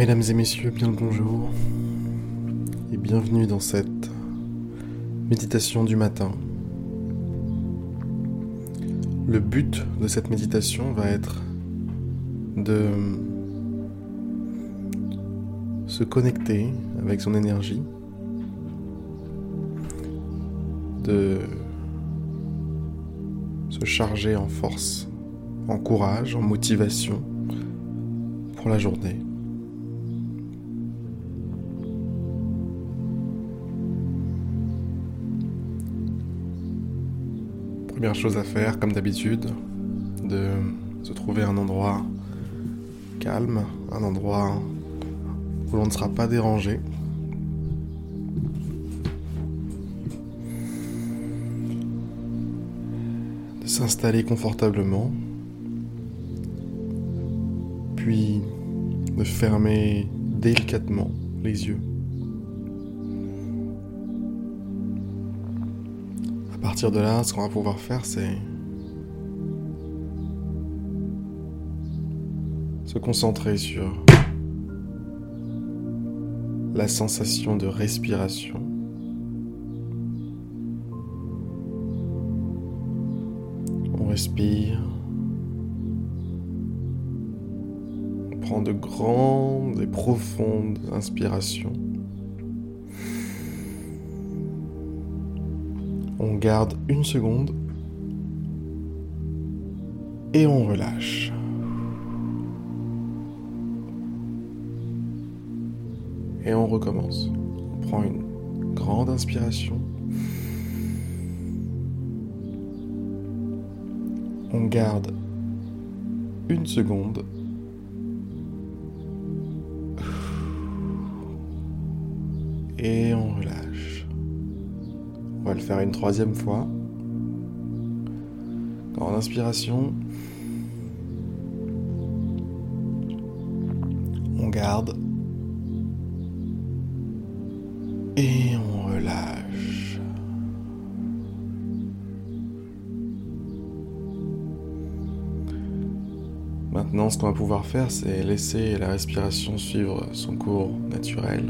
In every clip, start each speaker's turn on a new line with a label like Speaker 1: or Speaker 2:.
Speaker 1: Mesdames et messieurs, bien le bonjour et bienvenue dans cette méditation du matin. Le but de cette méditation va être de se connecter avec son énergie, de se charger en force, en courage, en motivation pour la journée. Première chose à faire, comme d'habitude, de se trouver un endroit calme, un endroit où l'on ne sera pas dérangé. De s'installer confortablement, puis de fermer délicatement les yeux. Partir de là, ce qu'on va pouvoir faire, c'est se concentrer sur la sensation de respiration. On respire. On prend de grandes et profondes inspirations. On garde une seconde et on relâche. Et on recommence. On prend une grande inspiration. On garde une seconde. Et on relâche. Une troisième fois. Grande inspiration. On garde. Et on relâche. Maintenant, ce qu'on va pouvoir faire, c'est laisser la respiration suivre son cours naturel.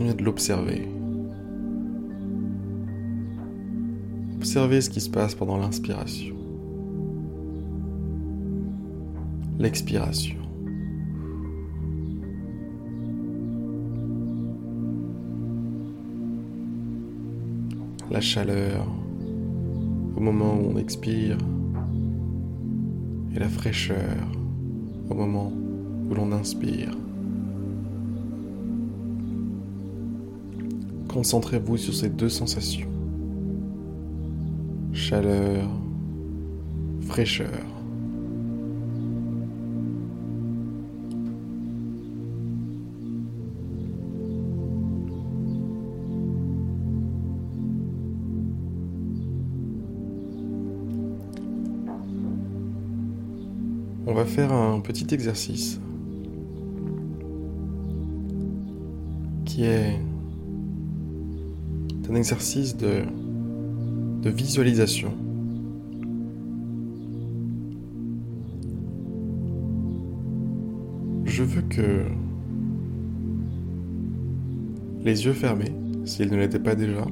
Speaker 1: De l'observer. Observez ce qui se passe pendant l'inspiration. L'expiration. La chaleur au moment où on expire et la fraîcheur au moment où l'on inspire. Concentrez-vous sur ces deux sensations chaleur, fraîcheur. On va faire un petit exercice qui est un exercice de de visualisation. Je veux que les yeux fermés, s'ils ne l'étaient pas déjà,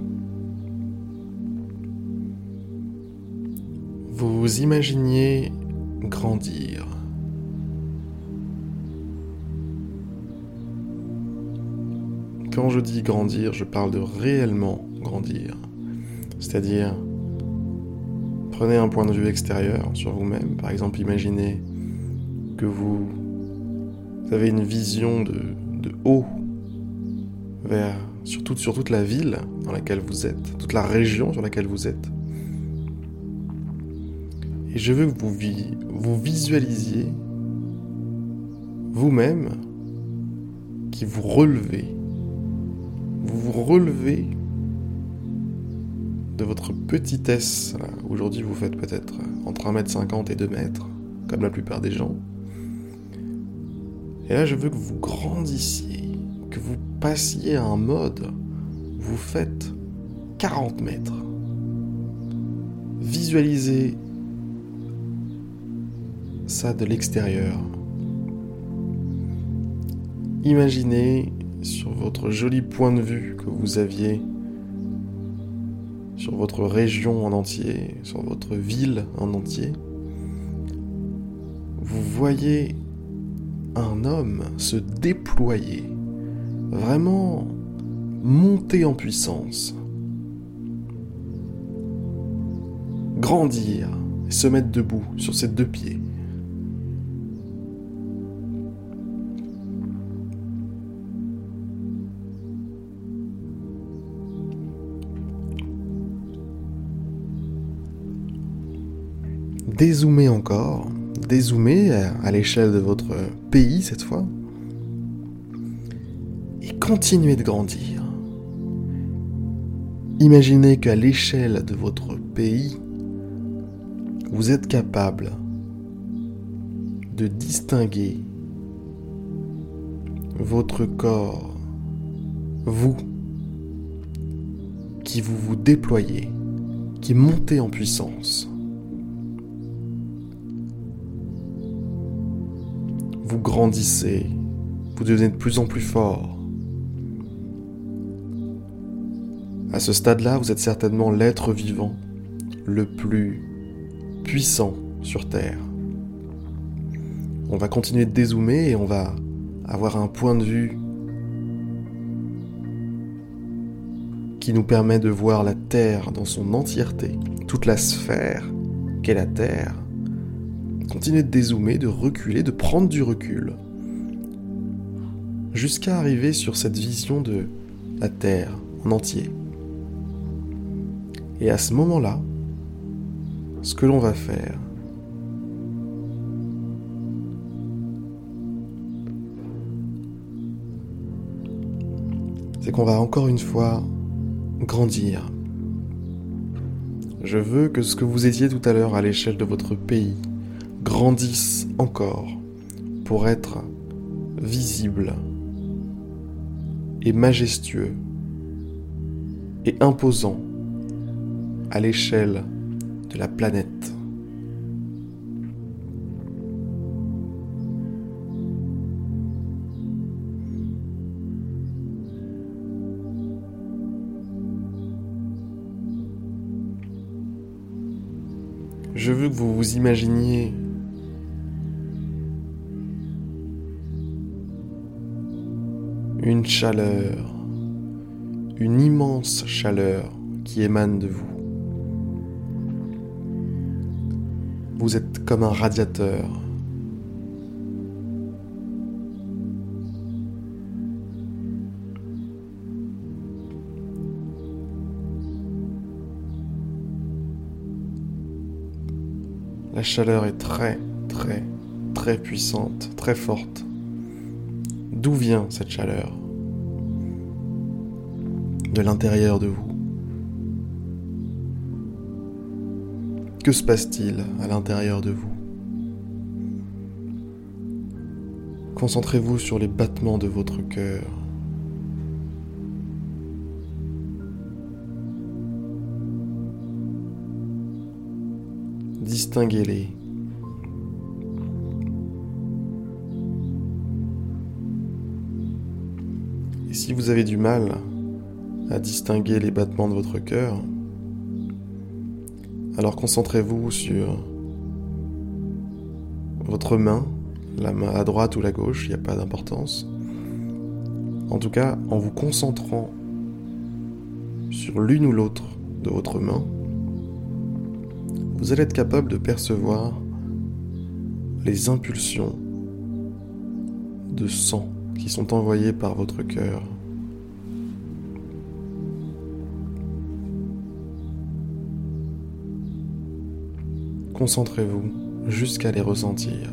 Speaker 1: vous imaginiez grandir. Quand je dis grandir, je parle de réellement grandir. C'est-à-dire, prenez un point de vue extérieur sur vous-même. Par exemple, imaginez que vous avez une vision de, haut vers sur toute, sur toute la ville dans laquelle vous êtes, toute la région sur laquelle vous êtes. Et je veux que vous, vous visualisiez vous-même qui vous relevez. Vous vous relevez de votre petitesse. Aujourd'hui, vous faites peut-être entre 1m50 et 2 mètres, comme la plupart des gens. Et là, je veux que vous grandissiez, que vous passiez à un mode, vous faites 40 mètres. Visualisez ça de l'extérieur. Imaginez sur votre joli point de vue que vous aviez sur votre région en entier, sur votre ville en entier, vous voyez un homme se déployer, vraiment monter en puissance, grandir se mettre debout sur ses deux pieds. Dézoomer encore, dézoomer à l'échelle de votre pays cette fois, et continuer de grandir. Imaginez qu'à l'échelle de votre pays, vous êtes capable de distinguer votre corps, vous, qui vous vous déployez, qui montez en puissance. Vous grandissez, vous devenez de plus en plus fort. À ce stade-là, vous êtes certainement l'être vivant le plus puissant sur Terre. On va continuer de dézoomer et on va avoir un point de vue qui nous permet de voir la Terre dans son entièreté, toute la sphère qu'est la Terre, continuer de dézoomer, de reculer, de prendre du recul, jusqu'à arriver sur cette vision de la Terre en entier. Et à ce moment-là, ce que l'on va faire, c'est qu'on va encore une fois grandir. Je veux que ce que vous étiez tout à l'heure à l'échelle de votre pays, grandissent encore pour être visibles et majestueux et imposants à l'échelle de la planète. Je veux que vous vous imaginiez chaleur, une immense chaleur qui émane de vous. Vous êtes comme un radiateur. La chaleur est très, très, très puissante, très forte. D'où vient cette chaleur? De l'intérieur de vous. Que se passe-t-il à l'intérieur de vous? Concentrez-vous sur les battements de votre cœur. Distinguez-les. si vous avez du mal à distinguer les battements de votre cœur, alors concentrez-vous sur votre main, la main à droite ou la gauche, il n'y a pas d'importance. En tout cas, en vous concentrant sur l'une ou l'autre de votre main, vous allez être capable de percevoir les impulsions de sang qui sont envoyées par votre cœur Concentrez-vous jusqu'à les ressentir.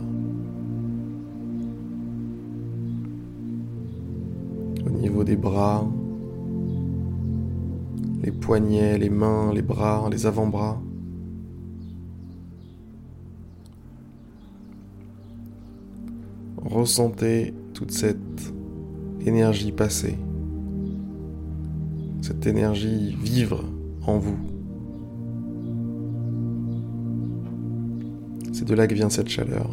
Speaker 1: Au niveau des bras, les poignets, les mains, les bras, les avant-bras. Ressentez toute cette énergie passée, cette énergie vivre en vous. C'est de là que vient cette chaleur.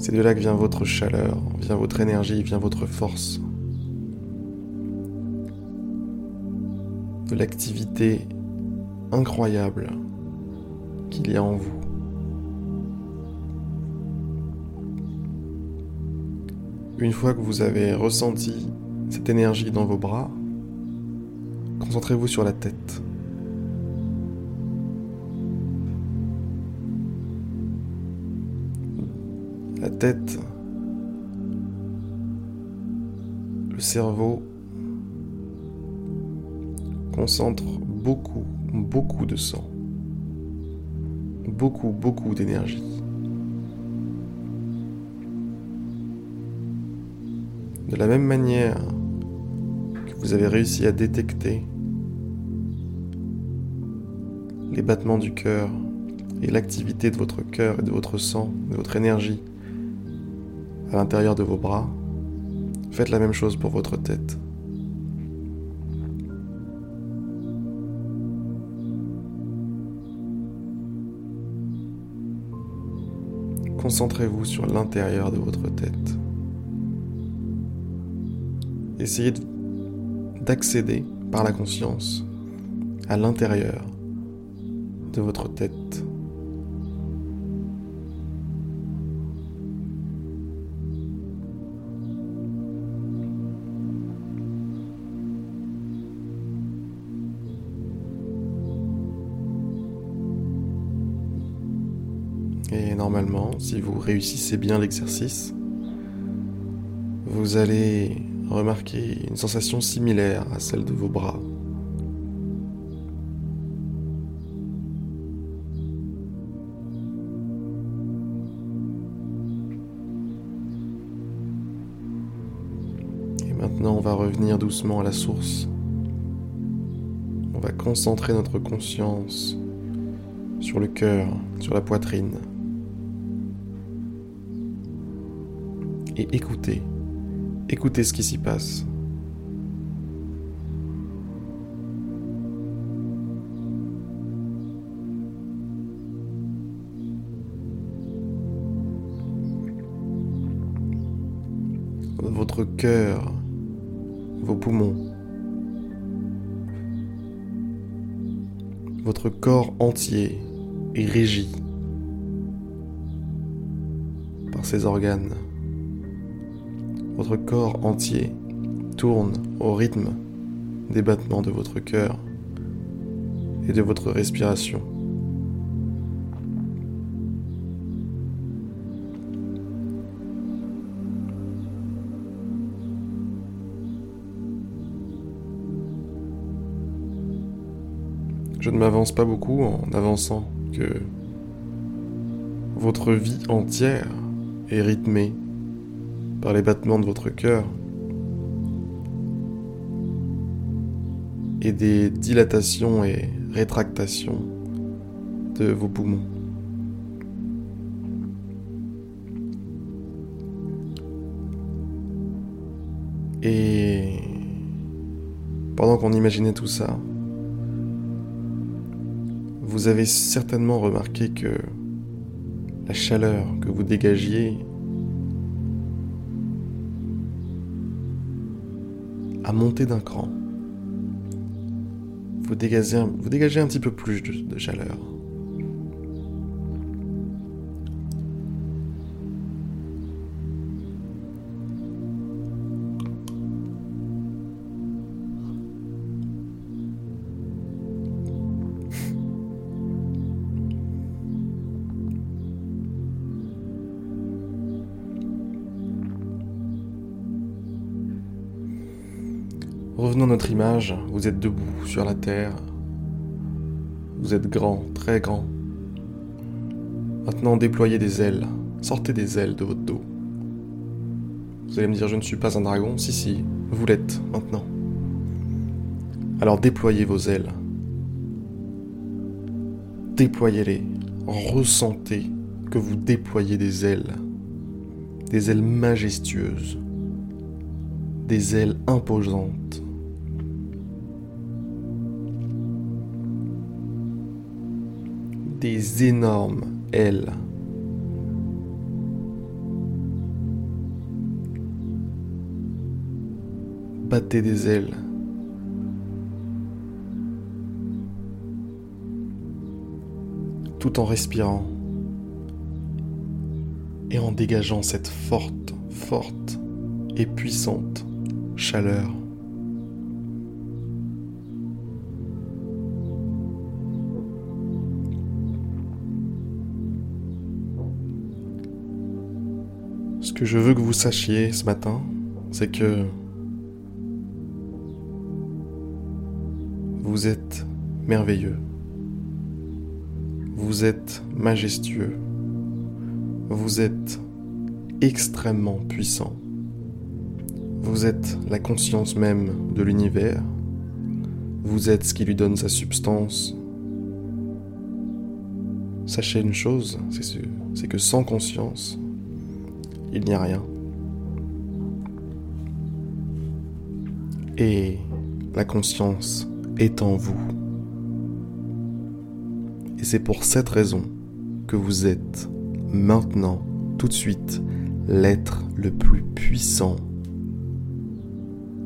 Speaker 1: C'est de là que vient votre chaleur, vient votre énergie, vient votre force. De l'activité incroyable qu'il y a en vous. Une fois que vous avez ressenti cette énergie dans vos bras, concentrez-vous sur la tête. La tête, le cerveau concentre beaucoup, beaucoup de sang, beaucoup, beaucoup d'énergie. De la même manière que vous avez réussi à détecter les battements du cœur et l'activité de votre cœur et de votre sang, de votre énergie à l'intérieur de vos bras, faites la même chose pour votre tête. Concentrez-vous sur l'intérieur de votre tête. Essayez d'accéder par la conscience à l'intérieur de votre tête. Et normalement, si vous réussissez bien l'exercice, vous allez remarquez une sensation similaire à celle de vos bras. Et maintenant, on va revenir doucement à la source. On va concentrer notre conscience sur le cœur, sur la poitrine. Et écoutez. Écoutez ce qui s'y passe. Votre cœur, vos poumons, votre corps entier est régi par ces organes. Votre corps entier tourne au rythme des battements de votre cœur et de votre respiration. Je ne m'avance pas beaucoup en avançant que votre vie entière est rythmée par les battements de votre cœur et des dilatations et rétractations de vos poumons. Et pendant qu'on imaginait tout ça, vous avez certainement remarqué que la chaleur que vous dégagiez à monter d'un cran. Vous dégagez, un, petit peu plus de chaleur. Revenons à notre image, vous êtes debout sur la terre. Vous êtes grand, très grand. Maintenant déployez des ailes, sortez des ailes de votre dos. Vous allez me dire je ne suis pas un dragon, si si, vous l'êtes maintenant. Alors déployez vos ailes. Déployez-les. Ressentez que vous déployez des ailes. Des ailes majestueuses. Des ailes imposantes énormes ailes. Battez des ailes. Tout en respirant et en dégageant cette forte, forte et puissante chaleur. Que je veux que vous sachiez ce matin, c'est que vous êtes merveilleux, vous êtes majestueux, vous êtes extrêmement puissant. Vous êtes la conscience même de l'univers. Vous êtes ce qui lui donne sa substance. Sachez une chose, c'est que sans conscience, il n'y a rien. Et la conscience est en vous. Et c'est pour cette raison que vous êtes maintenant, tout de suite, l'être le plus puissant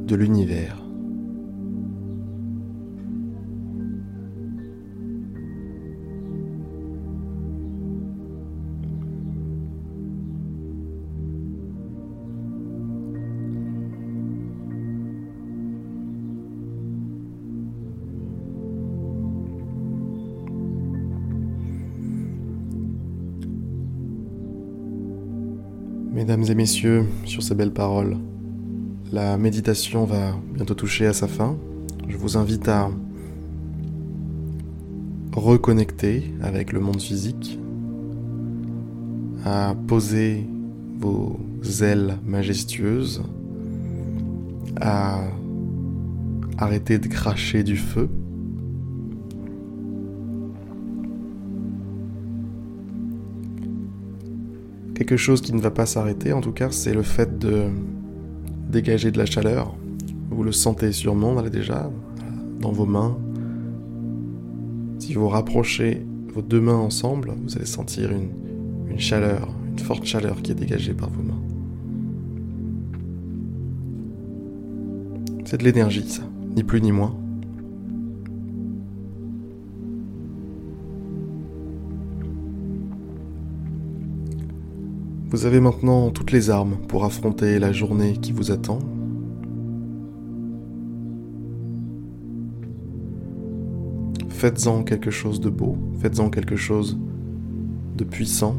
Speaker 1: de l'univers. Mesdames et messieurs, sur ces belles paroles, la méditation va bientôt toucher à sa fin. Je vous invite à reconnecter avec le monde physique, à poser vos ailes majestueuses, à arrêter de cracher du feu Quelque chose qui ne va pas s'arrêter, en tout cas, c'est le fait de dégager de la chaleur. Vous le sentez sûrement déjà, dans vos mains. Si vous rapprochez vos deux mains ensemble, vous allez sentir une chaleur, une forte chaleur qui est dégagée par vos mains. C'est de l'énergie, ça, ni plus ni moins. Vous avez maintenant toutes les armes pour affronter la journée qui vous attend. Faites-en quelque chose de beau, faites-en quelque chose de puissant,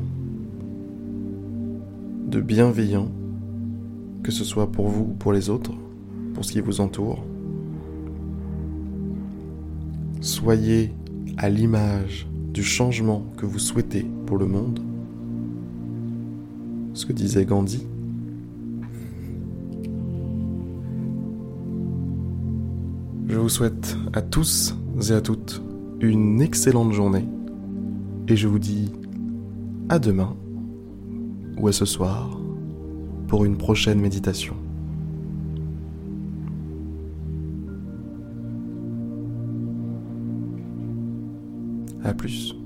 Speaker 1: de bienveillant, que ce soit pour vous ou pour les autres, pour ce qui vous entoure. Soyez à l'image du changement que vous souhaitez pour le monde ce que disait Gandhi. Je vous souhaite à tous et à toutes une excellente journée et je vous dis à demain ou à ce soir pour une prochaine méditation. À plus.